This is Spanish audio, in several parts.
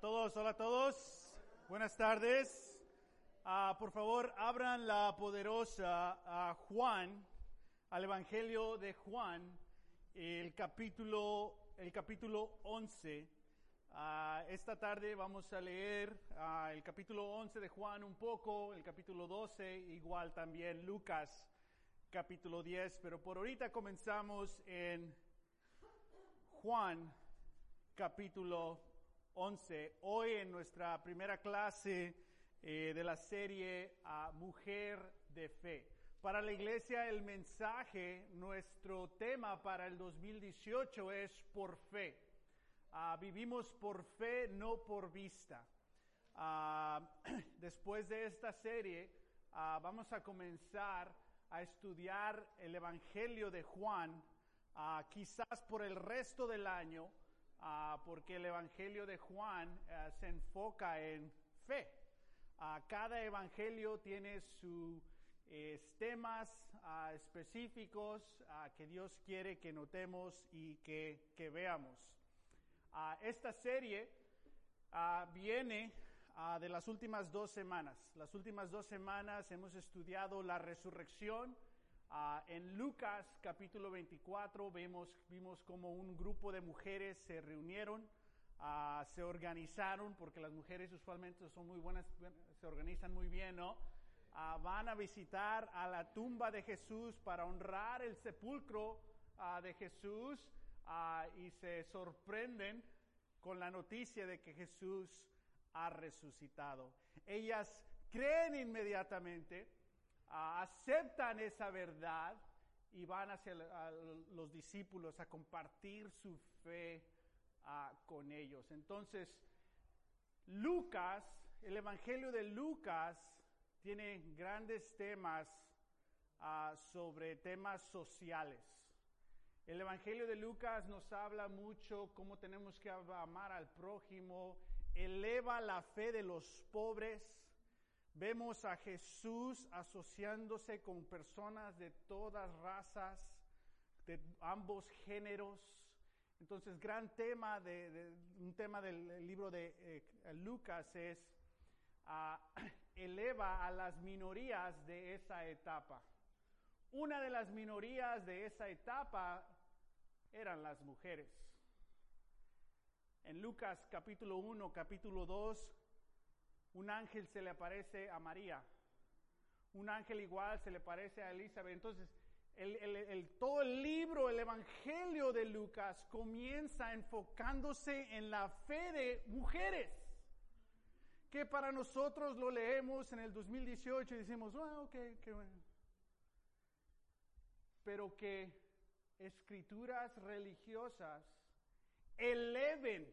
todos, hola a todos. Buenas tardes. Ah, por favor, abran la poderosa a Juan, al Evangelio de Juan, el capítulo, el capítulo 11. Ah, esta tarde vamos a leer ah, el capítulo 11 de Juan un poco, el capítulo 12, igual también Lucas, capítulo 10, pero por ahorita comenzamos en Juan, capítulo 11. Hoy en nuestra primera clase eh, de la serie a Mujer de Fe. Para la iglesia el mensaje, nuestro tema para el 2018 es por fe. Ah, vivimos por fe, no por vista. Ah, después de esta serie ah, vamos a comenzar a estudiar el Evangelio de Juan, quizás por el resto del año Ah, porque el Evangelio de Juan eh, se enfoca en fe. Ah, cada Evangelio tiene sus temas ah, específicos que Dios quiere que notemos y que, que veamos. esta serie viene de las últimas dos semanas. Las últimas dos semanas hemos estudiado la resurrección Ah, en Lucas capítulo 24 vemos, vimos como un grupo de mujeres se reunieron, uh, se organizaron, porque las mujeres usualmente son muy buenas, se organizan muy bien, ¿no? Uh, van a visitar a la tumba de Jesús para honrar el sepulcro de Jesús y se sorprenden con la noticia de que Jesús ha resucitado. Ellas creen inmediatamente, aceptan esa verdad y van hacia los discípulos a compartir su fe con ellos. Entonces, Lucas, el Evangelio de Lucas tiene grandes temas sobre temas sociales. El Evangelio de Lucas nos habla mucho cómo tenemos que amar al prójimo, eleva la fe de los pobres, Vemos a Jesús asociándose con personas de todas razas, de ambos géneros. Entonces, gran tema de, un tema del libro de eh, Lucas es ah, eleva a las minorías de esa etapa. Una de las minorías de esa etapa eran las mujeres. En Lucas capítulo 1, capítulo 2, un ángel se le aparece a María. Un ángel igual se le parece a Elizabeth. Entonces, todo el libro, el Evangelio de Lucas comienza enfocándose en la fe de mujeres. Que para nosotros lo leemos en el 2018 y decimos, wow, ok, qué bueno. Pero que escrituras religiosas eleven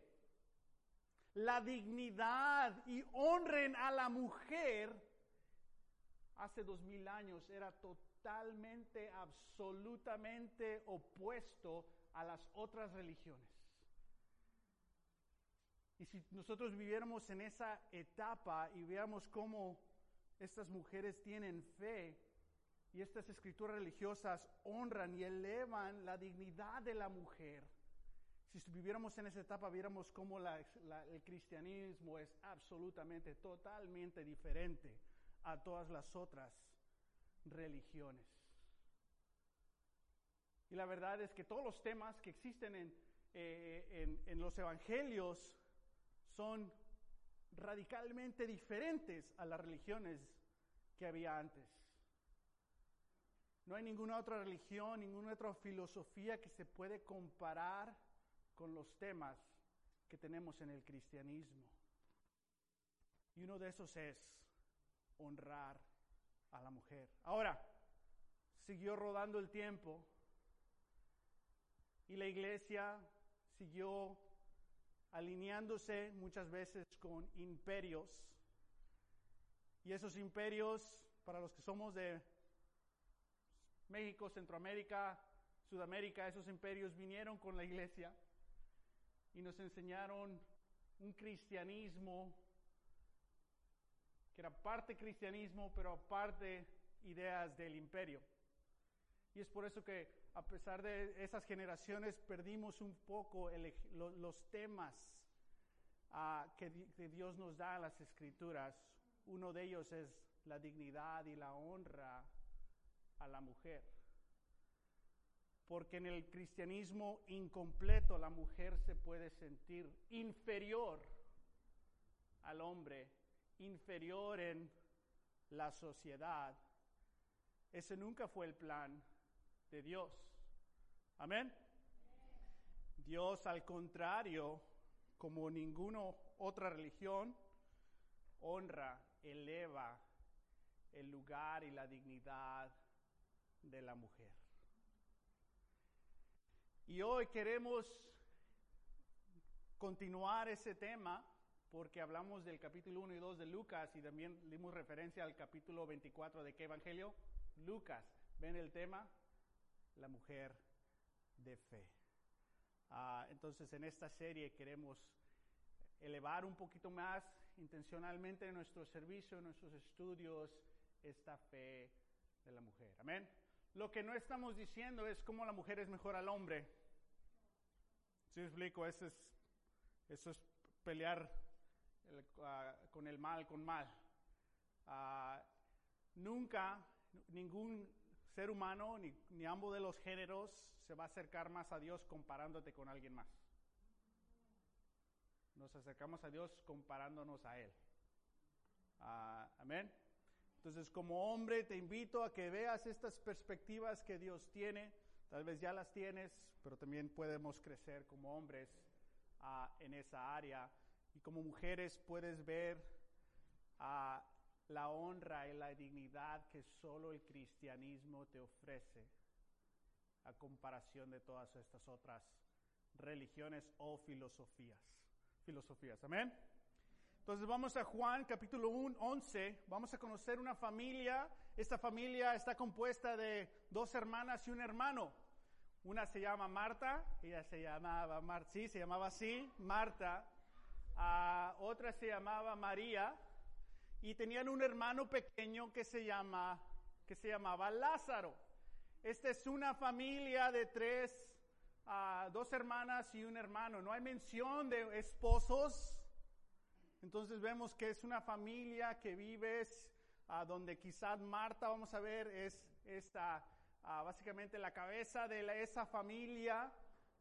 la dignidad y honren a la mujer, hace dos mil años era totalmente, absolutamente opuesto a las otras religiones. Y si nosotros viviéramos en esa etapa y veamos cómo estas mujeres tienen fe y estas escrituras religiosas honran y elevan la dignidad de la mujer, si viviéramos en esa etapa, viéramos cómo el cristianismo es absolutamente, totalmente diferente a todas las otras religiones. Y la verdad es que todos los temas que existen en, eh, en los evangelios son radicalmente diferentes a las religiones que había antes. No hay ninguna otra religión, ninguna otra filosofía que se puede comparar con los temas que tenemos en el cristianismo. Y uno de esos es honrar a la mujer. Ahora, siguió rodando el tiempo y la iglesia siguió alineándose muchas veces con imperios. Y esos imperios, para los que somos de México, Centroamérica, Sudamérica, esos imperios vinieron con la iglesia y nos enseñaron un cristianismo que era parte cristianismo, pero aparte ideas del imperio. Y es por eso que a pesar de esas generaciones perdimos un poco los temas ah, que, que Dios nos da en las escrituras. Uno de ellos es la dignidad y la honra a la mujer. Porque en el cristianismo incompleto la mujer se puede sentir inferior al hombre, inferior en la sociedad. Ese nunca fue el plan de Dios. Amén. Dios, al contrario, como ninguna otra religión, honra, eleva el lugar y la dignidad de la mujer. Y hoy queremos continuar ese tema porque hablamos del capítulo 1 y 2 de Lucas y también dimos referencia al capítulo 24 de qué evangelio? Lucas. ¿Ven el tema? La mujer de fe. Ah, entonces en esta serie queremos elevar un poquito más intencionalmente en nuestro servicio, en nuestros estudios, esta fe de la mujer. Amén. Lo que no estamos diciendo es cómo la mujer es mejor al hombre. Si explico, eso es, eso es pelear ah, con el mal, con mal. Ah, nunca ningún ser humano, ni, ni ambos de los géneros, se va a acercar más a Dios comparándote con alguien más. Nos acercamos a Dios comparándonos a Él. Ah, amén. Entonces, como hombre, te invito a que veas estas perspectivas que Dios tiene. Tal vez ya las tienes, pero también podemos crecer como hombres ah, en esa área. Y como mujeres puedes ver ah, la honra y la dignidad que solo el cristianismo te ofrece a comparación de todas estas otras religiones o filosofías. Filosofías, amén. Entonces vamos a Juan capítulo 11, vamos a conocer una familia, esta familia está compuesta de dos hermanas y un hermano. Una se llama Marta, ella se llamaba Marta, sí, se llamaba así, Marta. Ah, otra se llamaba María y tenían un hermano pequeño que se, llama, que se llamaba Lázaro. Esta es una familia de tres, uh, dos hermanas y un hermano. No hay mención de esposos. Entonces vemos que es una familia que vives uh, donde quizás Marta, vamos a ver, es esta, uh, básicamente la cabeza de esa familia.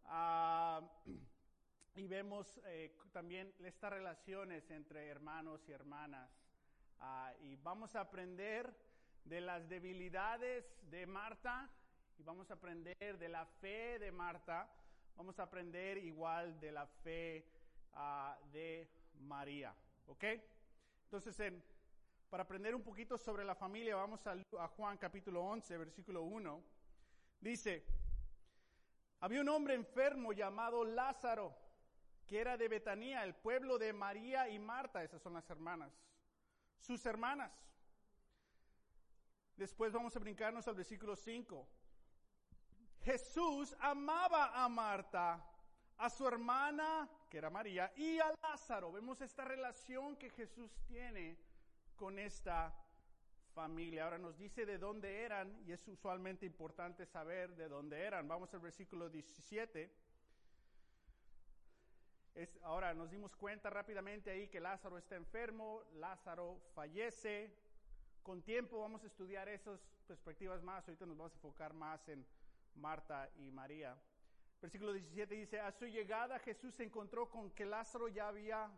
y vemos eh, también estas relaciones entre hermanos y hermanas. Ah, y vamos a aprender de las debilidades de Marta y vamos a aprender de la fe de Marta. Vamos a aprender igual de la fe ah, de María. ¿Ok? Entonces, para aprender un poquito sobre la familia, vamos a, Juan capítulo 11, versículo 1. Dice, había un hombre enfermo llamado Lázaro, que era de Betanía, el pueblo de María y Marta, esas son las hermanas sus hermanas. Después vamos a brincarnos al versículo 5. Jesús amaba a Marta, a su hermana, era María, y a Lázaro. Vemos esta relación que Jesús tiene con esta familia. Ahora nos dice de dónde eran, y es usualmente importante saber de dónde eran. Vamos al versículo 17 ahora nos dimos cuenta rápidamente ahí que Lázaro está enfermo, Lázaro fallece. Con tiempo vamos a estudiar esas perspectivas más. Ahorita nos vamos a enfocar más en Marta y María. Versículo 17 dice, a su llegada Jesús se encontró con que Lázaro ya había,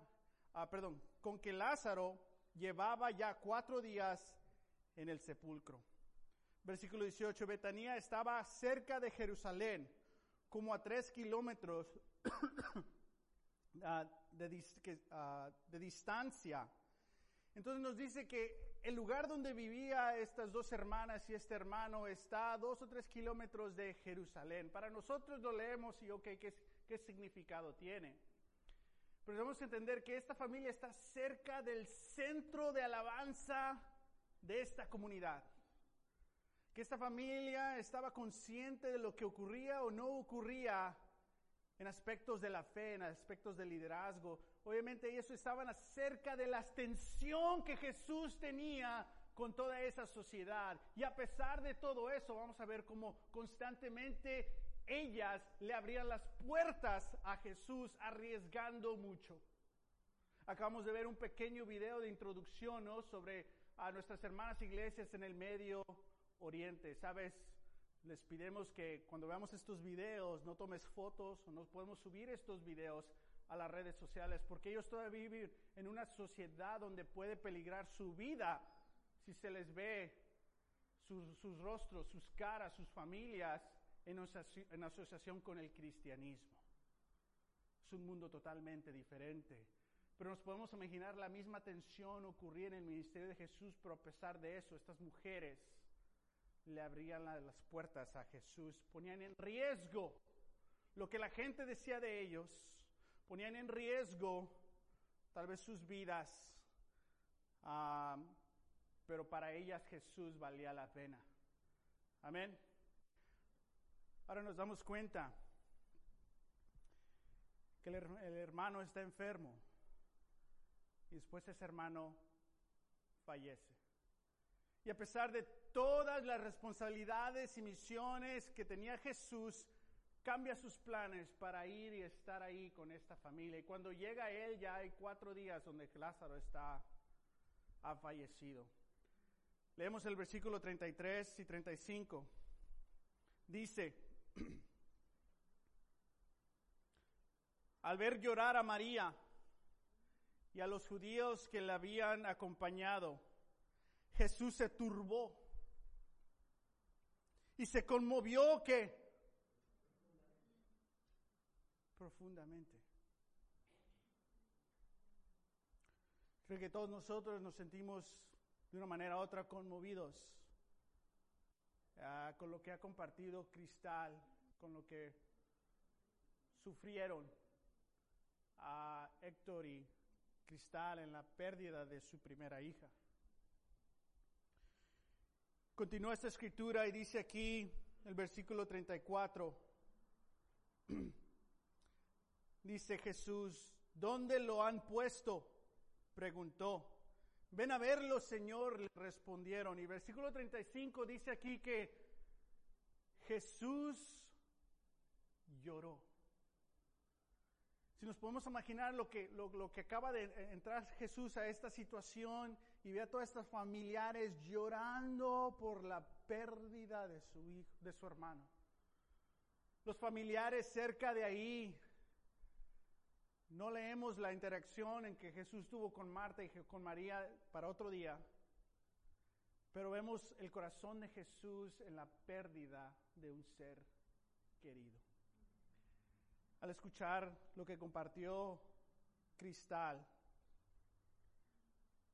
ah, perdón, con que Lázaro llevaba ya cuatro días en el sepulcro. Versículo 18, Betanía estaba cerca de Jerusalén, como a tres kilómetros Ah, ah, de distancia. Entonces nos dice que el lugar donde vivía estas dos hermanas y este hermano está a dos o tres kilómetros de Jerusalén. Para nosotros lo leemos y ok, ¿qué, significado tiene? Pero debemos entender que esta familia está cerca del centro de alabanza de esta comunidad. Que esta familia estaba consciente de lo que ocurría o no ocurría en aspectos de la fe, en aspectos de liderazgo. Obviamente ellos estaban acerca de la tensión que Jesús tenía con toda esa sociedad. Y a pesar de todo eso, vamos a ver cómo constantemente ellas le abrían las puertas a Jesús arriesgando mucho. Acabamos de ver un pequeño video de introducción ¿no? sobre a nuestras hermanas iglesias en el Medio Oriente. Sabes, les pidemos que cuando veamos estos videos no tomes fotos o no podemos subir estos videos a las redes sociales porque ellos todavía viven en una sociedad donde puede peligrar su vida si se les ve sus, rostros, sus caras, sus familias en, en asociación con el cristianismo. Es un mundo totalmente diferente. Pero nos podemos imaginar la misma tensión ocurrir en el ministerio de Jesús, pero a pesar de eso, estas mujeres le abrían las puertas a Jesús, ponían en riesgo lo que la gente decía de ellos, ponían en riesgo tal vez sus vidas, pero para ellas Jesús valía la pena. Amén. Ahora nos damos cuenta que el hermano está enfermo y después ese hermano fallece. Y a pesar de todas las responsabilidades y misiones que tenía Jesús, cambia sus planes para ir y estar ahí con esta familia. Y cuando llega él ya hay cuatro días donde Lázaro está, ha fallecido. Leemos el versículo 33 y 35. Dice, al ver llorar a María, y a los judíos que le habían acompañado, Jesús se turbó y se conmovió que profundamente. Creo que todos nosotros nos sentimos de una manera u otra conmovidos ah, con lo que ha compartido Cristal, con lo que sufrieron a Héctor y Cristal en la pérdida de su primera hija. Continúa esta escritura y dice aquí el versículo 34. dice Jesús, ¿dónde lo han puesto? Preguntó. Ven a verlo, Señor, le respondieron. Y versículo 35 dice aquí que Jesús lloró. Si nos podemos imaginar lo que, lo, que acaba de entrar Jesús a esta situación y ve a todas estas familiares llorando por la pérdida de su hijo, de su hermano. Los familiares cerca de ahí. No leemos la interacción en que Jesús tuvo con Marta y con María para otro día, pero vemos el corazón de Jesús en la pérdida de un ser querido al escuchar lo que compartió Cristal.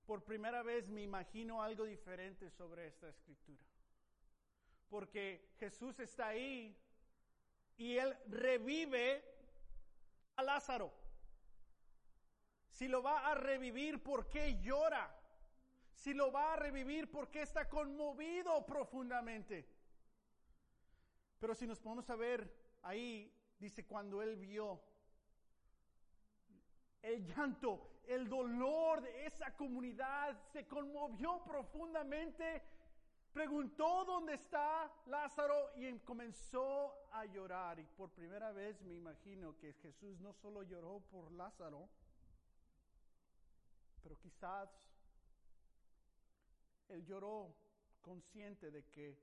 Por primera vez me imagino algo diferente sobre esta escritura. Porque Jesús está ahí y él revive a Lázaro. Si lo va a revivir, ¿por qué llora? Si lo va a revivir, ¿por qué está conmovido profundamente? Pero si nos ponemos a ver ahí, Dice, cuando él vio el llanto, el dolor de esa comunidad, se conmovió profundamente, preguntó dónde está Lázaro y comenzó a llorar. Y por primera vez me imagino que Jesús no solo lloró por Lázaro, pero quizás él lloró consciente de que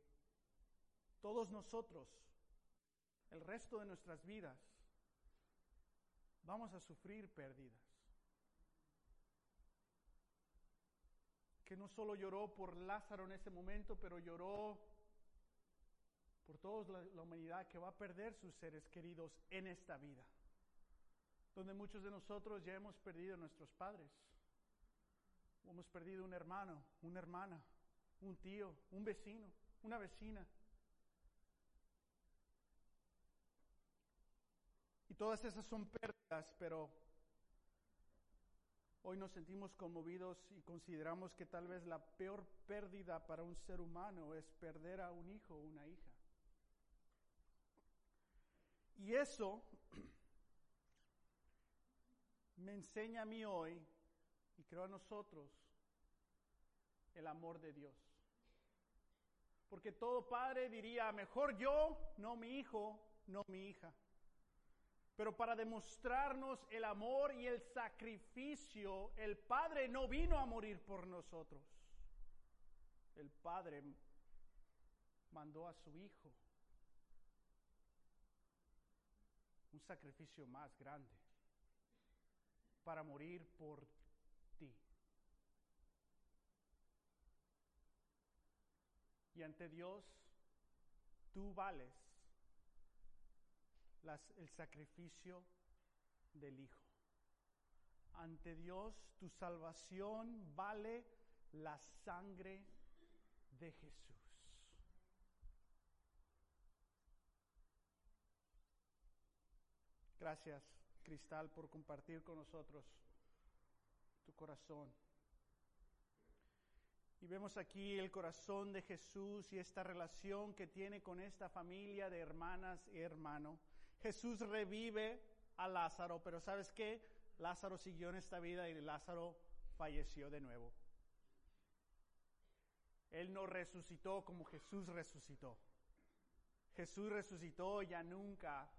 todos nosotros el resto de nuestras vidas vamos a sufrir pérdidas. Que no solo lloró por Lázaro en ese momento, pero lloró por toda la, humanidad que va a perder sus seres queridos en esta vida. Donde muchos de nosotros ya hemos perdido a nuestros padres. Hemos perdido un hermano, una hermana, un tío, un vecino, una vecina. todas esas son pérdidas, pero hoy nos sentimos conmovidos y consideramos que tal vez la peor pérdida para un ser humano es perder a un hijo o una hija. Y eso me enseña a mí hoy, y creo a nosotros, el amor de Dios. Porque todo padre diría, mejor yo, no mi hijo, no mi hija. Pero para demostrarnos el amor y el sacrificio, el Padre no vino a morir por nosotros. El Padre mandó a su Hijo. Un sacrificio más grande para morir por ti. Y ante Dios, tú vales el sacrificio del Hijo. Ante Dios, tu salvación vale la sangre de Jesús. Gracias, Cristal, por compartir con nosotros tu corazón. Y vemos aquí el corazón de Jesús y esta relación que tiene con esta familia de hermanas y hermanos. Jesús revive a Lázaro, pero ¿sabes qué? Lázaro siguió en esta vida y Lázaro falleció de nuevo. Él no resucitó como Jesús resucitó. Jesús resucitó, ya nunca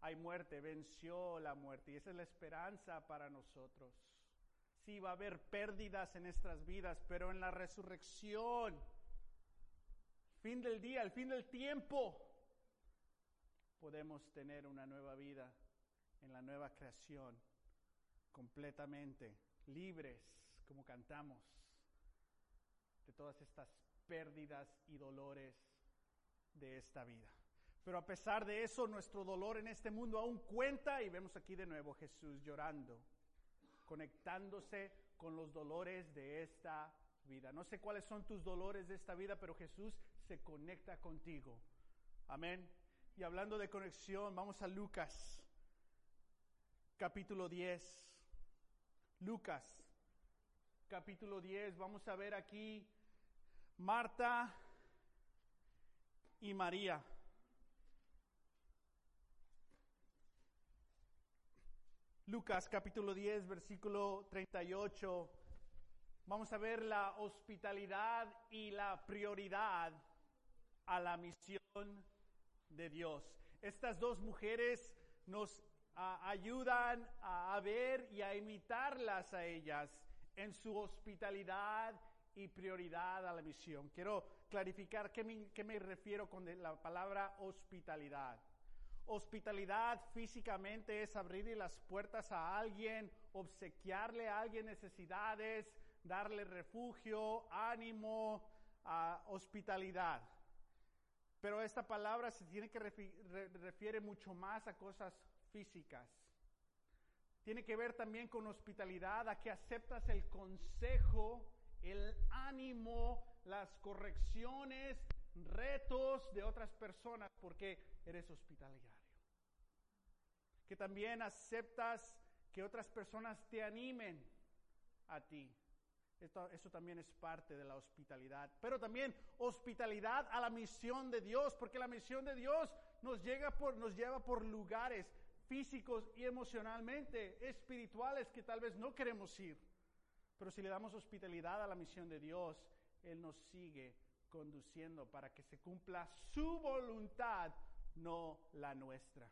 hay muerte, venció la muerte y esa es la esperanza para nosotros. Sí, va a haber pérdidas en nuestras vidas, pero en la resurrección, fin del día, el fin del tiempo, podemos tener una nueva vida en la nueva creación, completamente libres, como cantamos, de todas estas pérdidas y dolores de esta vida. Pero a pesar de eso, nuestro dolor en este mundo aún cuenta y vemos aquí de nuevo Jesús llorando, conectándose con los dolores de esta vida. No sé cuáles son tus dolores de esta vida, pero Jesús se conecta contigo. Amén. Y hablando de conexión, vamos a Lucas, capítulo 10. Lucas, capítulo 10. Vamos a ver aquí Marta y María. Lucas capítulo 10, versículo 38. Vamos a ver la hospitalidad y la prioridad a la misión de Dios. Estas dos mujeres nos ayudan a, ver y a imitarlas a ellas en su hospitalidad y prioridad a la misión. Quiero clarificar qué me, qué me refiero con la palabra hospitalidad. Hospitalidad físicamente es abrirle las puertas a alguien, obsequiarle a alguien necesidades, darle refugio, ánimo, hospitalidad. Pero esta palabra se tiene que refiere mucho más a cosas físicas. Tiene que ver también con hospitalidad, a que aceptas el consejo, el ánimo, las correcciones, retos de otras personas porque eres hospitalario. Que también aceptas que otras personas te animen a ti eso también es parte de la hospitalidad. Pero también hospitalidad a la misión de Dios, porque la misión de Dios nos, llega por, nos lleva por lugares físicos y emocionalmente espirituales que tal vez no queremos ir. Pero si le damos hospitalidad a la misión de Dios, Él nos sigue conduciendo para que se cumpla su voluntad, no la nuestra.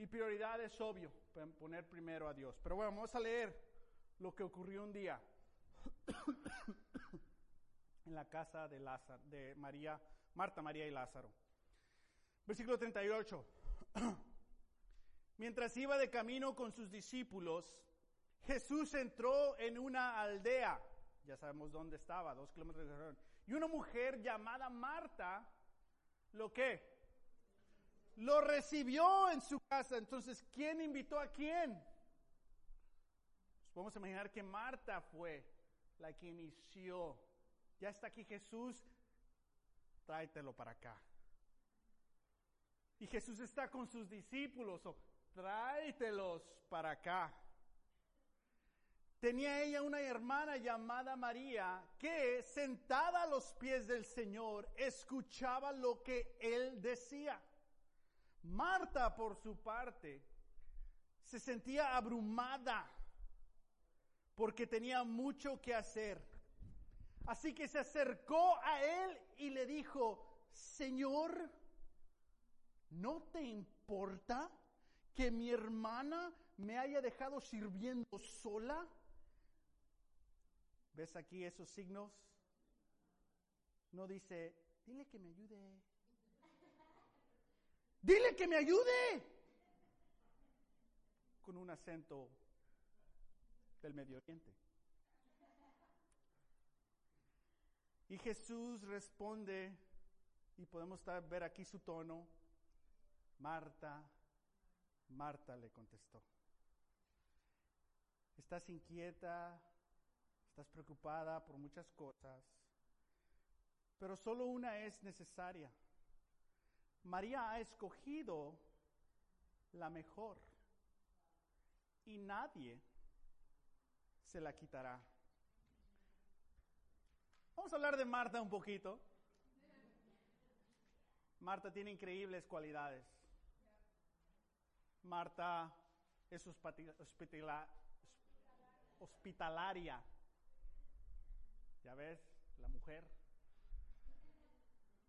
Y prioridad es obvio, poner primero a Dios. Pero bueno, vamos a leer lo que ocurrió un día en la casa de Lázaro, de María, Marta, María y Lázaro. Versículo 38. Mientras iba de camino con sus discípulos, Jesús entró en una aldea, ya sabemos dónde estaba, dos kilómetros de Jerón, y una mujer llamada Marta, ¿lo qué? Lo recibió en su casa. Entonces, ¿quién invitó a quién? Podemos imaginar que Marta fue la que inició. Ya está aquí Jesús, tráetelo para acá. Y Jesús está con sus discípulos, o tráetelos para acá. Tenía ella una hermana llamada María que sentada a los pies del Señor escuchaba lo que él decía. Marta, por su parte, se sentía abrumada porque tenía mucho que hacer. Así que se acercó a él y le dijo, Señor, ¿no te importa que mi hermana me haya dejado sirviendo sola? ¿Ves aquí esos signos? No dice, dile que me ayude. Dile que me ayude. Con un acento del Medio Oriente. Y Jesús responde, y podemos ver aquí su tono, Marta, Marta le contestó. Estás inquieta, estás preocupada por muchas cosas, pero solo una es necesaria. María ha escogido la mejor y nadie se la quitará. Vamos a hablar de Marta un poquito. Marta tiene increíbles cualidades. Marta es hospitalaria. Ya ves, la mujer.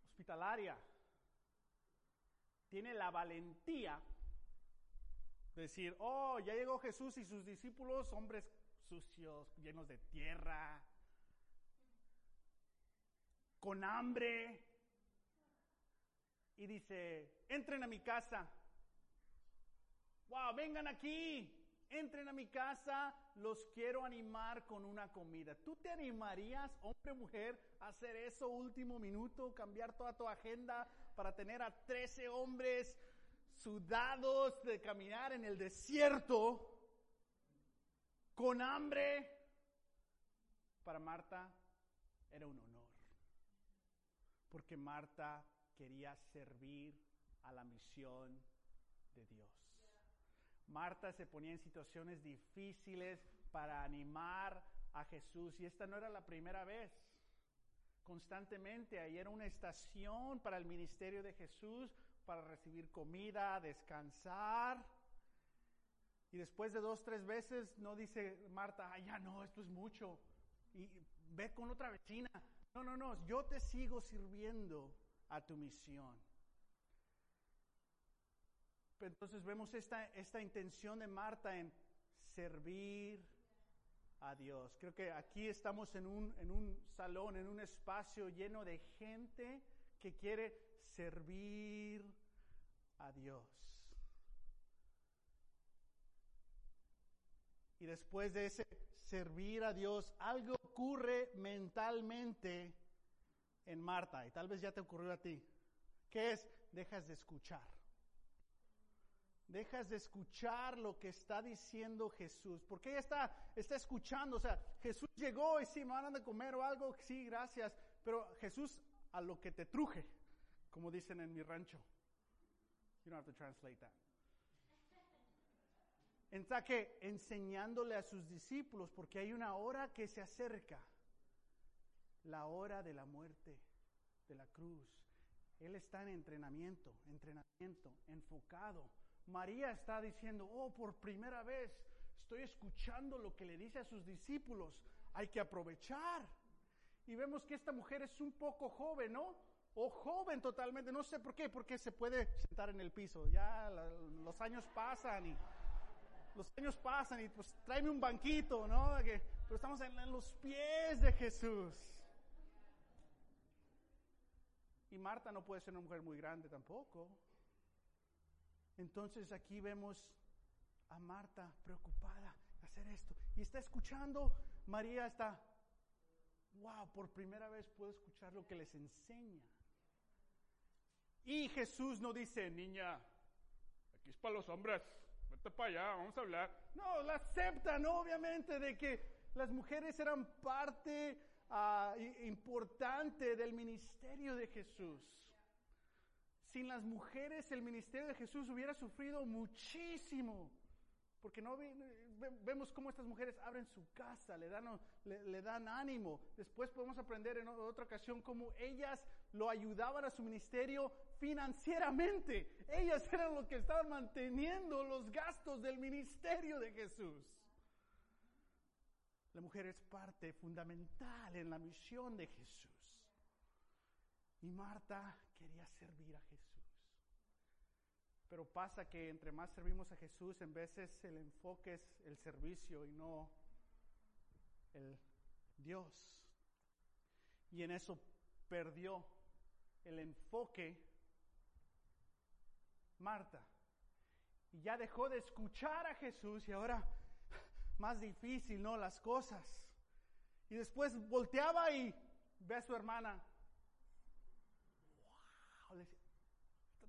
Hospitalaria. Tiene la valentía de decir, oh, ya llegó Jesús y sus discípulos, hombres sucios, llenos de tierra, con hambre. Y dice, entren a mi casa. Wow, vengan aquí, entren a mi casa, los quiero animar con una comida. ¿Tú te animarías, hombre mujer, a hacer eso último minuto, cambiar toda tu agenda para tener a 13 hombres sudados de caminar en el desierto con hambre? Para Marta era un honor porque Marta quería servir a la misión de Dios. Marta se ponía en situaciones difíciles para animar a Jesús y esta no era la primera vez. Constantemente ahí era una estación para el ministerio de Jesús, para recibir comida, descansar. Y después de dos, tres veces no dice Marta, ya no, esto es mucho. Y ve con otra vecina, no, no, no, yo te sigo sirviendo a tu misión. Entonces vemos esta, esta intención de Marta en servir a Dios. Creo que aquí estamos en un, en un salón, en un espacio lleno de gente que quiere servir a Dios. Y después de ese servir a Dios, algo ocurre mentalmente en Marta, y tal vez ya te ocurrió a ti, que es, dejas de escuchar. Dejas de escuchar lo que está diciendo Jesús, porque ella está, está escuchando, o sea, Jesús llegó y sí, me van a comer o algo, sí, gracias, pero Jesús a lo que te truje, como dicen en mi rancho. You don't have to translate that. Está que enseñándole a sus discípulos, porque hay una hora que se acerca, la hora de la muerte, de la cruz. Él está en entrenamiento, entrenamiento, enfocado. María está diciendo, oh, por primera vez estoy escuchando lo que le dice a sus discípulos, hay que aprovechar. Y vemos que esta mujer es un poco joven, ¿no? O joven totalmente, no sé por qué, porque se puede sentar en el piso. Ya los años pasan y los años pasan y pues tráeme un banquito, ¿no? pero estamos en, los pies de Jesús. Y Marta no puede ser una mujer muy grande tampoco. Entonces aquí vemos a Marta preocupada hacer esto. Y está escuchando, María está, wow, por primera vez puedo escuchar lo que les enseña. Y Jesús no dice, niña, aquí es para los hombres para allá, vamos a hablar. No, la aceptan, obviamente, de que las mujeres eran parte ah, importante del ministerio de Jesús. Sin las mujeres el ministerio de Jesús hubiera sufrido muchísimo. Porque no vemos cómo estas mujeres abren su casa, le dan, le, dan ánimo. Después podemos aprender en otra ocasión cómo ellas lo ayudaban a su ministerio financieramente. Ellas eran los que estaban manteniendo los gastos del ministerio de Jesús. La mujer es parte fundamental en la misión de Jesús. Y Marta quería servir a Jesús. Pero pasa que entre más servimos a Jesús, en veces el enfoque es el servicio y no el Dios. Y en eso perdió el enfoque Marta. Y ya dejó de escuchar a Jesús y ahora más difícil, ¿no? Las cosas. Y después volteaba y ve a su hermana.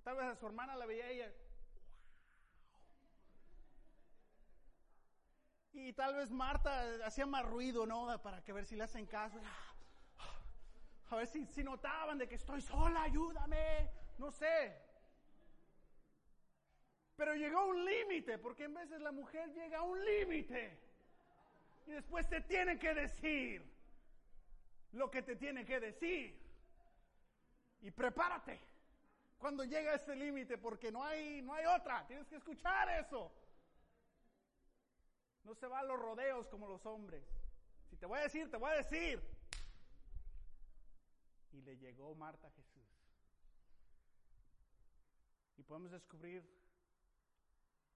Tal vez a su hermana la veía ella. Y tal vez Marta hacía más ruido, ¿no? Para que ver si le hacen caso. A ver si, si notaban de que estoy sola, ayúdame. No sé. Pero llegó un límite, porque en veces la mujer llega a un límite. Y después te tiene que decir lo que te tiene que decir. Y prepárate cuando llega ese límite, porque no hay, no hay otra. Tienes que escuchar eso. No se va a los rodeos como los hombres. Si te voy a decir, te voy a decir. Y le llegó Marta a Jesús. Y podemos descubrir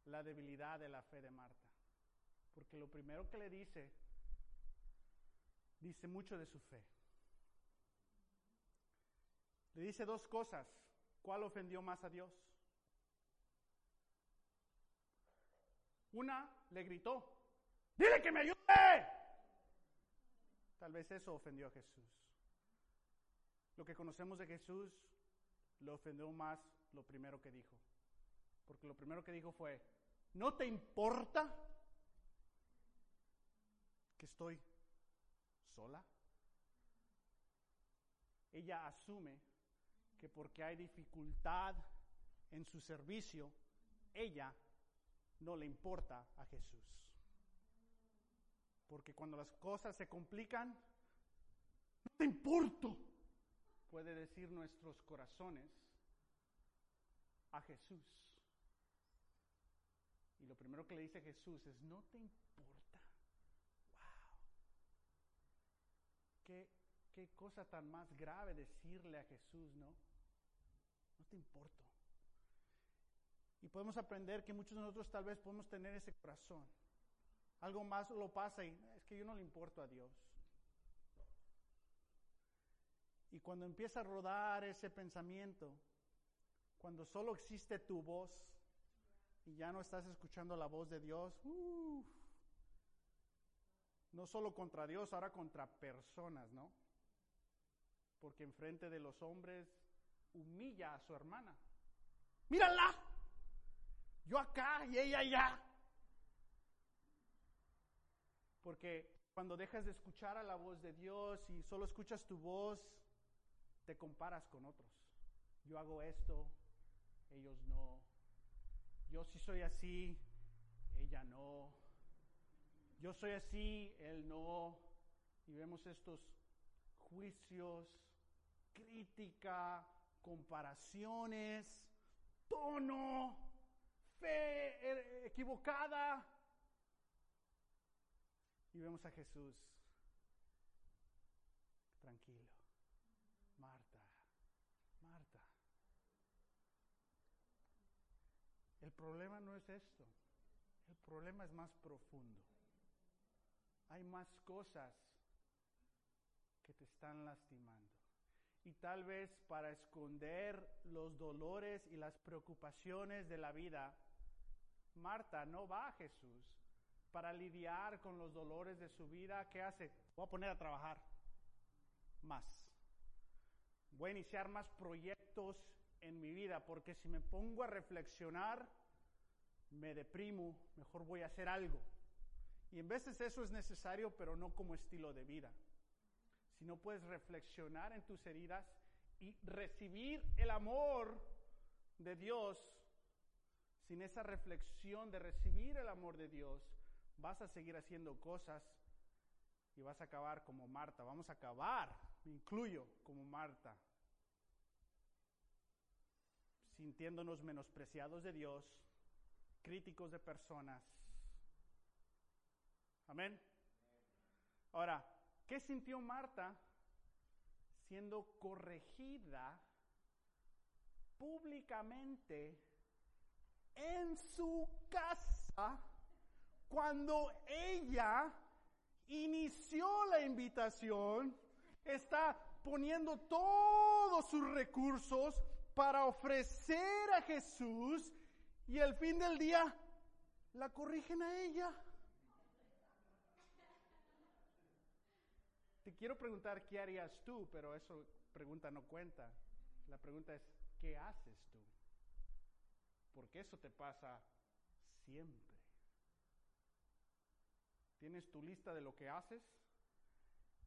la debilidad de la fe de Marta. Porque lo primero que le dice, dice mucho de su fe. Le dice dos cosas. ¿Cuál ofendió más a Dios? Una le gritó, dile que me ayude. Tal vez eso ofendió a Jesús. Lo que conocemos de Jesús le ofendió más lo primero que dijo. Porque lo primero que dijo fue, ¿no te importa que estoy sola? Ella asume que porque hay dificultad en su servicio, ella no le importa a Jesús. Porque cuando las cosas se complican, no te importo, puede decir nuestros corazones a Jesús. Y lo primero que le dice Jesús es, no te importa. Wow. Qué, qué cosa tan más grave decirle a Jesús, ¿no? No te importo. Y podemos aprender que muchos de nosotros tal vez podemos tener ese corazón. Algo más lo pasa y es que yo no le importo a Dios. Y cuando empieza a rodar ese pensamiento, cuando solo existe tu voz y ya no estás escuchando la voz de Dios, no solo contra Dios, ahora contra personas, ¿no? Porque enfrente de los hombres humilla a su hermana. Mírala, yo acá y ella allá. Porque cuando dejas de escuchar a la voz de Dios y solo escuchas tu voz, te comparas con otros. Yo hago esto, ellos no. Yo sí soy así, ella no. Yo soy así, él no. Y vemos estos juicios, crítica, comparaciones, tono, fe er, equivocada. Y vemos a Jesús tranquilo. Marta, Marta. El problema no es esto. El problema es más profundo. Hay más cosas que te están lastimando. Y tal vez para esconder los dolores y las preocupaciones de la vida, Marta no va a Jesús para lidiar con los dolores de su vida. ¿Qué hace? Voy a poner a trabajar más. Voy a iniciar más proyectos en mi vida porque si me pongo a reflexionar, me deprimo, mejor voy a hacer algo. Y en veces eso es necesario, pero no como estilo de vida. Si no puedes reflexionar en tus heridas y recibir el amor de Dios, sin esa reflexión de recibir el amor de Dios, vas a seguir haciendo cosas y vas a acabar como Marta. Vamos a acabar, incluyo, como Marta, sintiéndonos menospreciados de Dios, críticos de personas. Amén. Ahora, ¿qué sintió Marta siendo corregida públicamente en su casa cuando ella inició la invitación, está poniendo todos sus recursos para ofrecer a Jesús y al fin del día la corrigen a ella. Te quiero preguntar qué harías tú, pero eso pregunta no cuenta. La pregunta es, ¿qué haces tú? Porque eso te pasa siempre. Tienes tu lista de lo que haces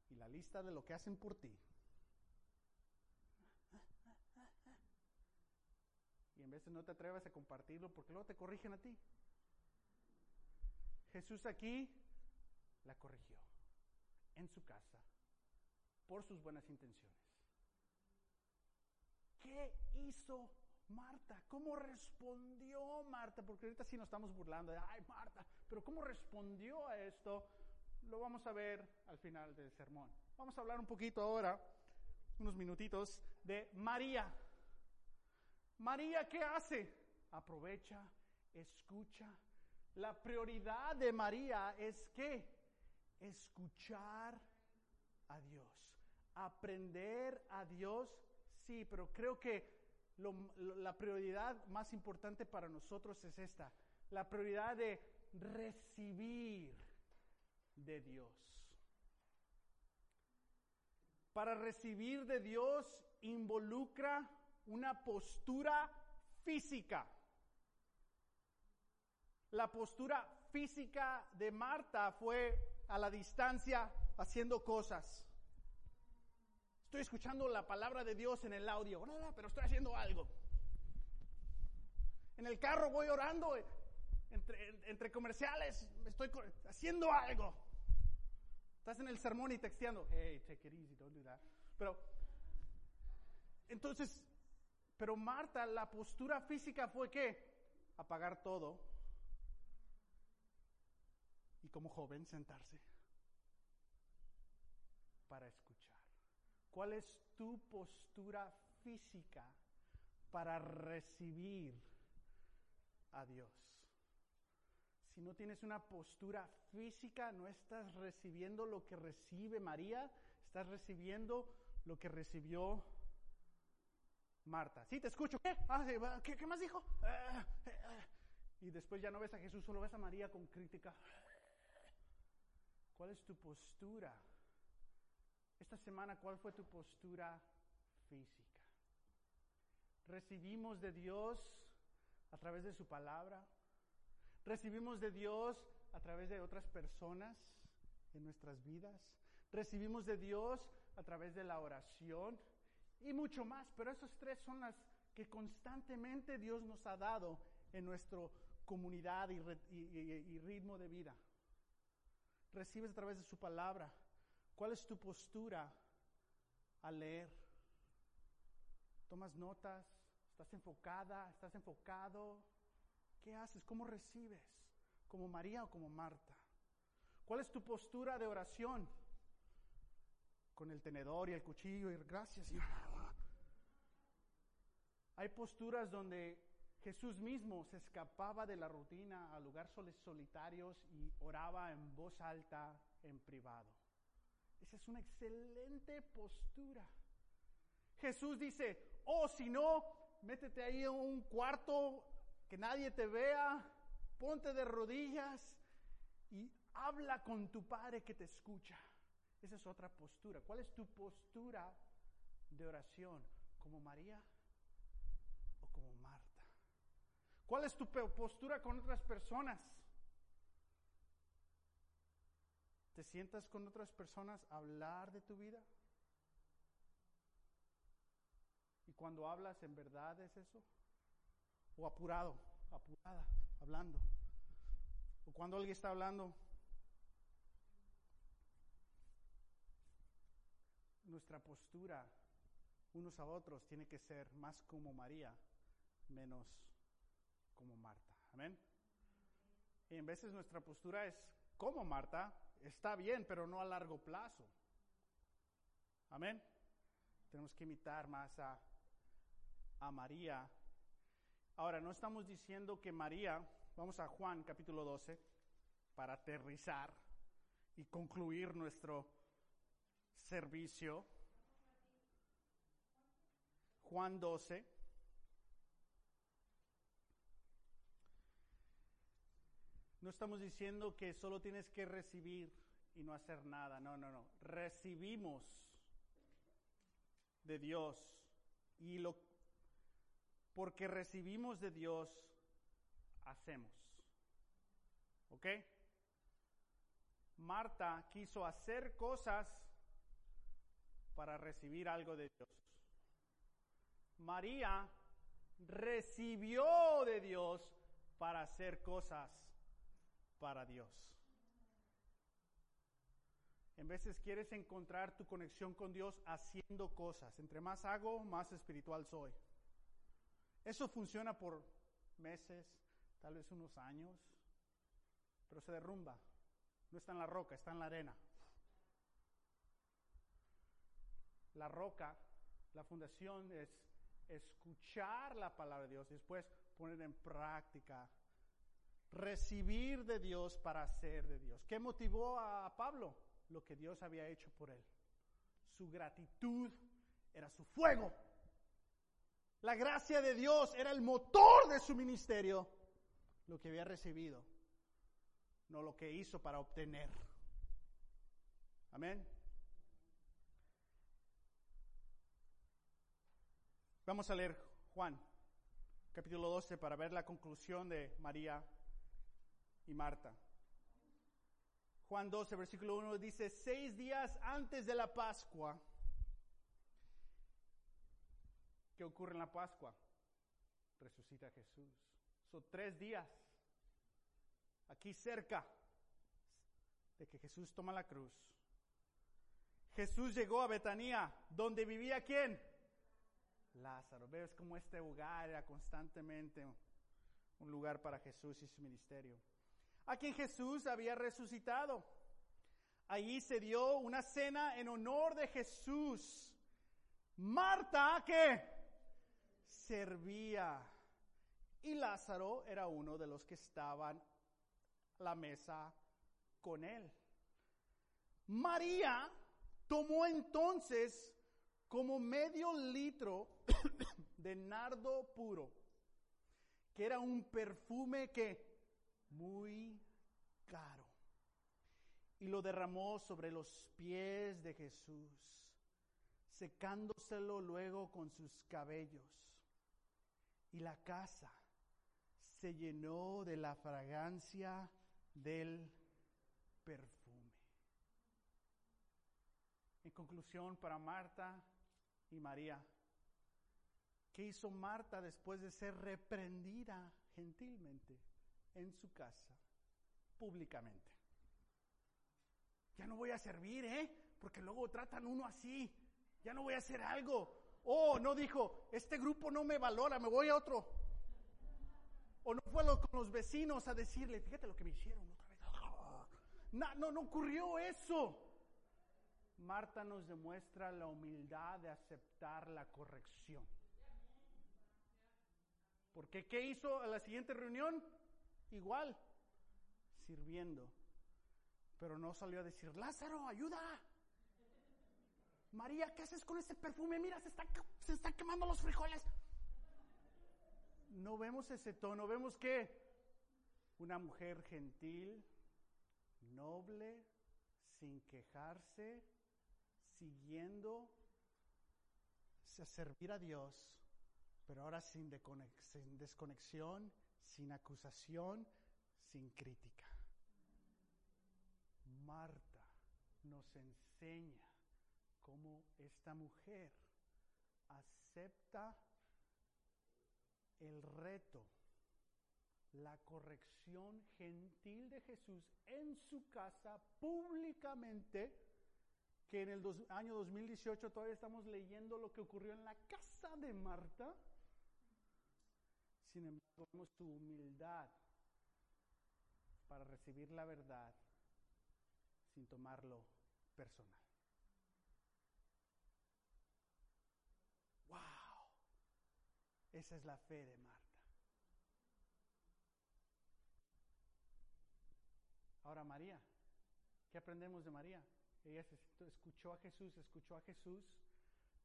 y la lista de lo que hacen por ti. Y en veces no te atreves a compartirlo porque luego te corrigen a ti. Jesús aquí la corrigió en su casa por sus buenas intenciones. ¿Qué hizo Marta? ¿Cómo respondió Marta? Porque ahorita sí nos estamos burlando de, ay Marta, pero ¿cómo respondió a esto? Lo vamos a ver al final del sermón. Vamos a hablar un poquito ahora, unos minutitos, de María. María, ¿qué hace? Aprovecha, escucha. La prioridad de María es qué? Escuchar a Dios. Aprender a Dios, sí, pero creo que la prioridad más importante para nosotros es esta. La prioridad de recibir de Dios. Para recibir de Dios involucra una postura física. La postura física de Marta fue a la distancia haciendo cosas. Estoy escuchando la palabra de Dios en el audio, pero estoy haciendo algo. En el carro voy orando, entre, entre comerciales estoy haciendo algo. Estás en el sermón y texteando, hey, take it easy, don't do that. Pero, entonces, pero Marta, la postura física fue que apagar todo y como joven sentarse para escuchar. ¿Cuál es tu postura física para recibir a Dios? Si no tienes una postura física, no estás recibiendo lo que recibe María, estás recibiendo lo que recibió Marta. Sí, te escucho. ¿Qué? Ah, ¿Qué, más dijo? Ah, eh, ah. Y después ya no ves a Jesús, solo ves a María con crítica. ¿Cuál es tu postura? Esta semana, ¿cuál fue tu postura física? Recibimos de Dios a través de su palabra. Recibimos de Dios a través de otras personas en nuestras vidas. Recibimos de Dios a través de la oración y mucho más, pero esos tres son las que constantemente Dios nos ha dado en nuestra comunidad y, ritmo de vida. Recibes a través de su palabra. ¿Cuál es tu postura al leer? ¿Tomas notas? ¿Estás enfocada? ¿Estás enfocado? ¿Qué haces? ¿Cómo recibes? ¿Como María o como Marta? ¿Cuál es tu postura de oración? Con el tenedor y el cuchillo y gracias. Hay posturas donde Jesús mismo se escapaba de la rutina a lugares solitarios y oraba en voz alta, en privado. Esa es una excelente postura. Jesús dice, oh, si no, métete ahí en un cuarto que nadie te vea, ponte de rodillas y habla con tu Padre que te escucha. Esa es otra postura. ¿Cuál es tu postura de oración? ¿Como María? ¿Cuál es tu postura con otras personas? ¿Te sientas con otras personas hablar de tu vida? ¿Y cuando hablas en verdad es eso? ¿O apurado, apurada, hablando? ¿O cuando alguien está hablando? Nuestra postura unos a otros tiene que ser más como María, menos como Marta. Amén. Y en veces nuestra postura es como Marta, está bien, pero no a largo plazo. Amén. Tenemos que imitar más a, a María. Ahora, no estamos diciendo que María, vamos a Juan capítulo 12, para aterrizar y concluir nuestro servicio. Juan 12. No estamos diciendo que solo tienes que recibir y no hacer nada. No, no, no. Recibimos de Dios y lo porque recibimos de Dios hacemos. ¿Ok? Marta quiso hacer cosas para recibir algo de Dios. María recibió de Dios para hacer cosas para Dios. En veces quieres encontrar tu conexión con Dios haciendo cosas. Entre más hago, más espiritual soy. Eso funciona por meses, tal vez unos años, pero se derrumba. No está en la roca, está en la arena. La roca, la fundación es escuchar la palabra de Dios y después poner en práctica, recibir de Dios para hacer de Dios. ¿Qué motivó a Pablo? Lo que Dios había hecho por él. Su gratitud era su fuego. La gracia de Dios era el motor de su ministerio, lo que había recibido, no lo que hizo para obtener. Amén. Vamos a leer Juan, capítulo 12, para ver la conclusión de María y Marta. Juan 12, versículo 1 dice, seis días antes de la Pascua, ¿qué ocurre en la Pascua? Resucita Jesús. Son tres días, aquí cerca de que Jesús toma la cruz. Jesús llegó a Betania, donde vivía quién? Lázaro. ¿Ves cómo este lugar era constantemente un lugar para Jesús y su ministerio? A quien Jesús había resucitado. Allí se dio una cena en honor de Jesús. Marta, que servía. Y Lázaro era uno de los que estaban a la mesa con él. María tomó entonces como medio litro de nardo puro, que era un perfume que muy caro, y lo derramó sobre los pies de Jesús, secándoselo luego con sus cabellos. Y la casa se llenó de la fragancia del perfume. En conclusión, para Marta y María, ¿qué hizo Marta después de ser reprendida gentilmente en su casa, públicamente? Ya no voy a servir, ¿eh? Porque luego tratan uno así. Ya no voy a hacer algo. Oh, no dijo, este grupo no me valora, me voy a otro. O no fue con los vecinos a decirle, fíjate lo que me hicieron otra vez. No, no, no ocurrió eso. Marta nos demuestra la humildad de aceptar la corrección. Porque ¿qué hizo a la siguiente reunión? Igual, sirviendo. Pero no salió a decir, Lázaro, ayuda. María, ¿qué haces con ese perfume? Mira, se, está, se están quemando los frijoles. No vemos ese tono, vemos que una mujer gentil, noble, sin quejarse, siguiendo a servir a Dios, pero ahora sin, sin desconexión, sin acusación, sin crítica. Marta nos enseña cómo esta mujer acepta el reto, la corrección gentil de Jesús en su casa públicamente, que en el año 2018 todavía estamos leyendo lo que ocurrió en la casa de Marta. Sin embargo, vemos su humildad para recibir la verdad sin tomarlo personal. ¡Wow! Esa es la fe de Marta. Ahora María, ¿qué aprendemos de María? Ella escuchó a Jesús, escuchó a Jesús.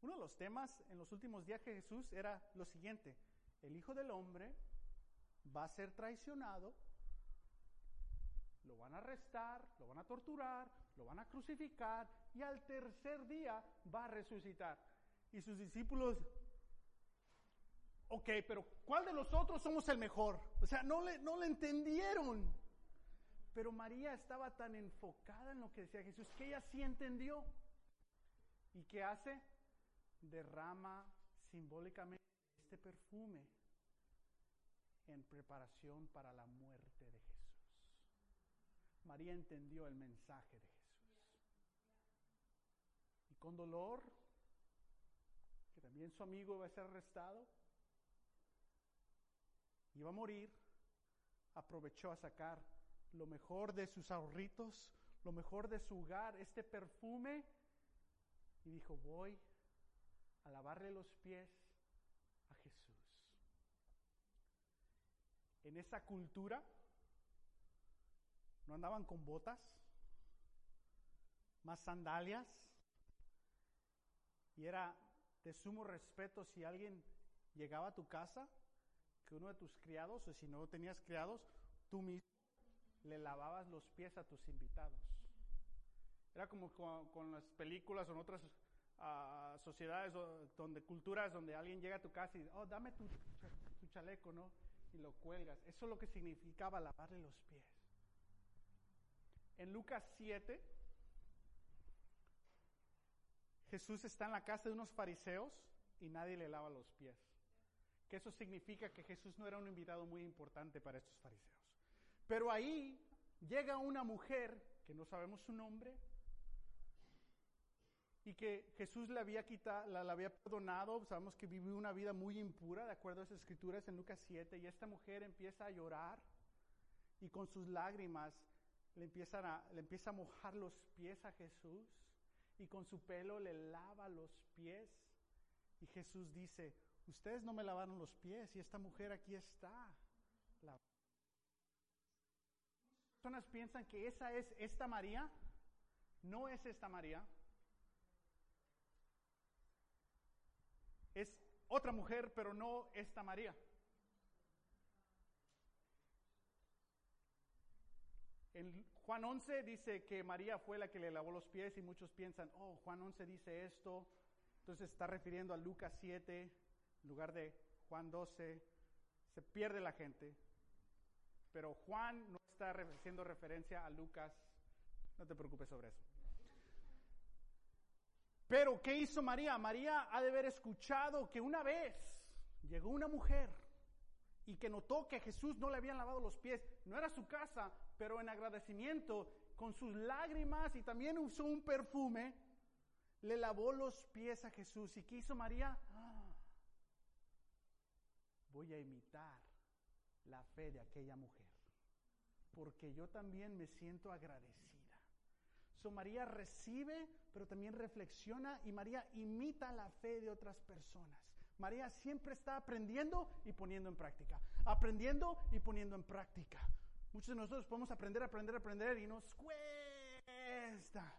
Uno de los temas en los últimos días de Jesús era lo siguiente, el Hijo del Hombre va a ser traicionado, lo van a arrestar, lo van a torturar, lo van a crucificar y al tercer día va a resucitar. Y sus discípulos, ok, pero ¿cuál de nosotros somos el mejor? O sea, no le, no le entendieron. Pero María estaba tan enfocada en lo que decía Jesús que ella sí entendió. ¿Y qué hace? Derrama simbólicamente este perfume en preparación para la muerte de Jesús. María entendió el mensaje de Jesús. Y con dolor, que también su amigo iba a ser arrestado, iba a morir, aprovechó a sacar lo mejor de sus ahorritos, lo mejor de su hogar, este perfume, y dijo, voy a lavarle los pies a Jesús. En esa cultura no andaban con botas, más sandalias, y era de sumo respeto si alguien llegaba a tu casa, que uno de tus criados, o si no tenías criados, tú mismo le lavabas los pies a tus invitados. Era como con, las películas o en otras uh, sociedades donde culturas donde alguien llega a tu casa y oh dame tu chaleco no y lo cuelgas. Eso es lo que significaba lavarle los pies. En Lucas 7 Jesús está en la casa de unos fariseos y nadie le lava los pies. Que eso significa que Jesús no era un invitado muy importante para estos fariseos. Pero ahí llega una mujer que no sabemos su nombre y que Jesús le había quitado, la, había perdonado. Sabemos que vivió una vida muy impura, de acuerdo a esas escrituras en Lucas 7, y esta mujer empieza a llorar y con sus lágrimas le, empiezan le empieza a mojar los pies a Jesús y con su pelo le lava los pies. Y Jesús dice, ustedes no me lavaron los pies y esta mujer aquí está personas piensan que esa es esta María. No es esta María. Es otra mujer, pero no esta María. En Juan 11 dice que María fue la que le lavó los pies y muchos piensan, oh, Juan 11 dice esto, entonces está refiriendo a Lucas 7 en lugar de Juan 12, se pierde la gente. Pero Juan no está haciendo referencia a Lucas. No te preocupes sobre eso. Pero, ¿qué hizo María? María ha de haber escuchado que una vez llegó una mujer y que notó que Jesús no le habían lavado los pies. No era su casa, pero en agradecimiento, con sus lágrimas y también usó un perfume, le lavó los pies a Jesús. ¿Y qué hizo María? Ah, voy a imitar la fe de aquella mujer porque yo también me siento agradecida. María recibe, pero también reflexiona y María imita la fe de otras personas. María siempre está aprendiendo y poniendo en práctica, aprendiendo y poniendo en práctica. Muchos de nosotros podemos aprender, aprender, aprender y nos cuesta.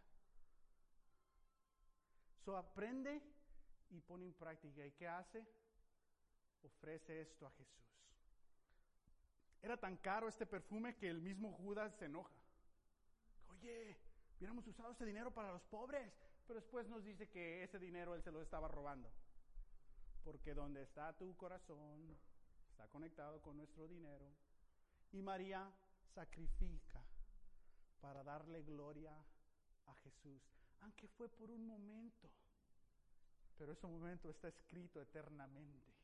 So aprende y pone en práctica. ¿Y qué hace? Ofrece esto a Jesús. Era tan caro este perfume que el mismo Judas se enoja. Oye, hubiéramos usado ese dinero para los pobres. Pero después nos dice que ese dinero él se lo estaba robando. Porque donde está tu corazón, está conectado con nuestro dinero. Y María sacrifica para darle gloria a Jesús. Aunque fue por un momento. Pero ese momento está escrito eternamente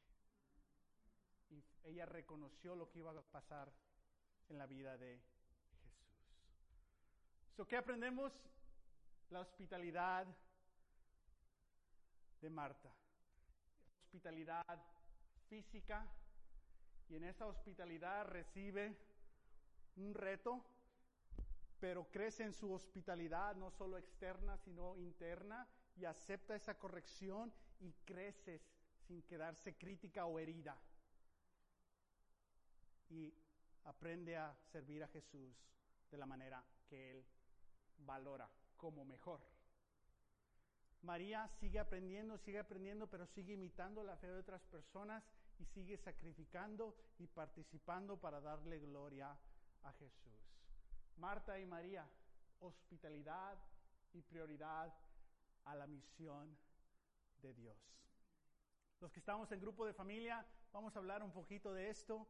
y ella reconoció lo que iba a pasar en la vida de. So, ¿Qué aprendemos? La hospitalidad de Marta. Hospitalidad física y en esa hospitalidad recibe un reto, pero crece en su hospitalidad no solo externa, sino interna y acepta esa corrección y creces sin quedarse crítica o herida y aprende a servir a Jesús de la manera que Él valora como mejor. María sigue aprendiendo, sigue aprendiendo, pero sigue imitando la fe de otras personas y sigue sacrificando y participando para darle gloria a Jesús. Marta y María, hospitalidad y prioridad a la misión de Dios. Los que estamos en grupo de familia, vamos a hablar un poquito de esto,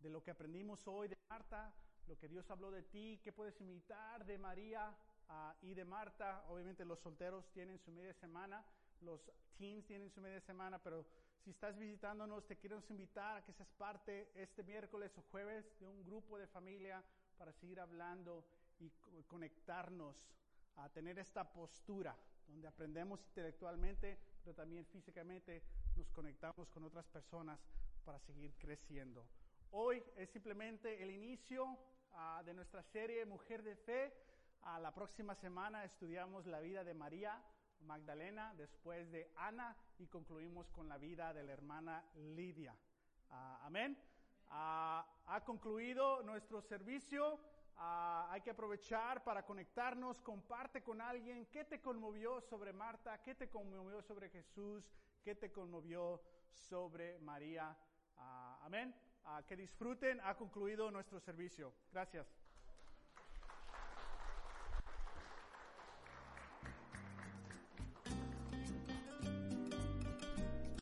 de lo que aprendimos hoy de Marta, lo que Dios habló de ti, qué puedes imitar de María uh, y de Marta. Obviamente los solteros tienen su media semana, los teens tienen su media semana, pero si estás visitándonos, te quiero invitar a que seas parte este miércoles o jueves de un grupo de familia para seguir hablando y conectarnos a tener esta postura donde aprendemos intelectualmente, pero también físicamente nos conectamos con otras personas para seguir creciendo. Hoy es simplemente el inicio uh, de nuestra serie Mujer de Fe. A la próxima semana estudiamos la vida de María Magdalena, después de Ana y concluimos con la vida de la hermana Lidia. Uh, amén. Uh, ha concluido nuestro servicio. hay que aprovechar para conectarnos. Comparte con alguien qué te conmovió sobre Marta, qué te conmovió sobre Jesús, qué te conmovió sobre María. amén. que disfruten. Ha concluido nuestro servicio. Gracias.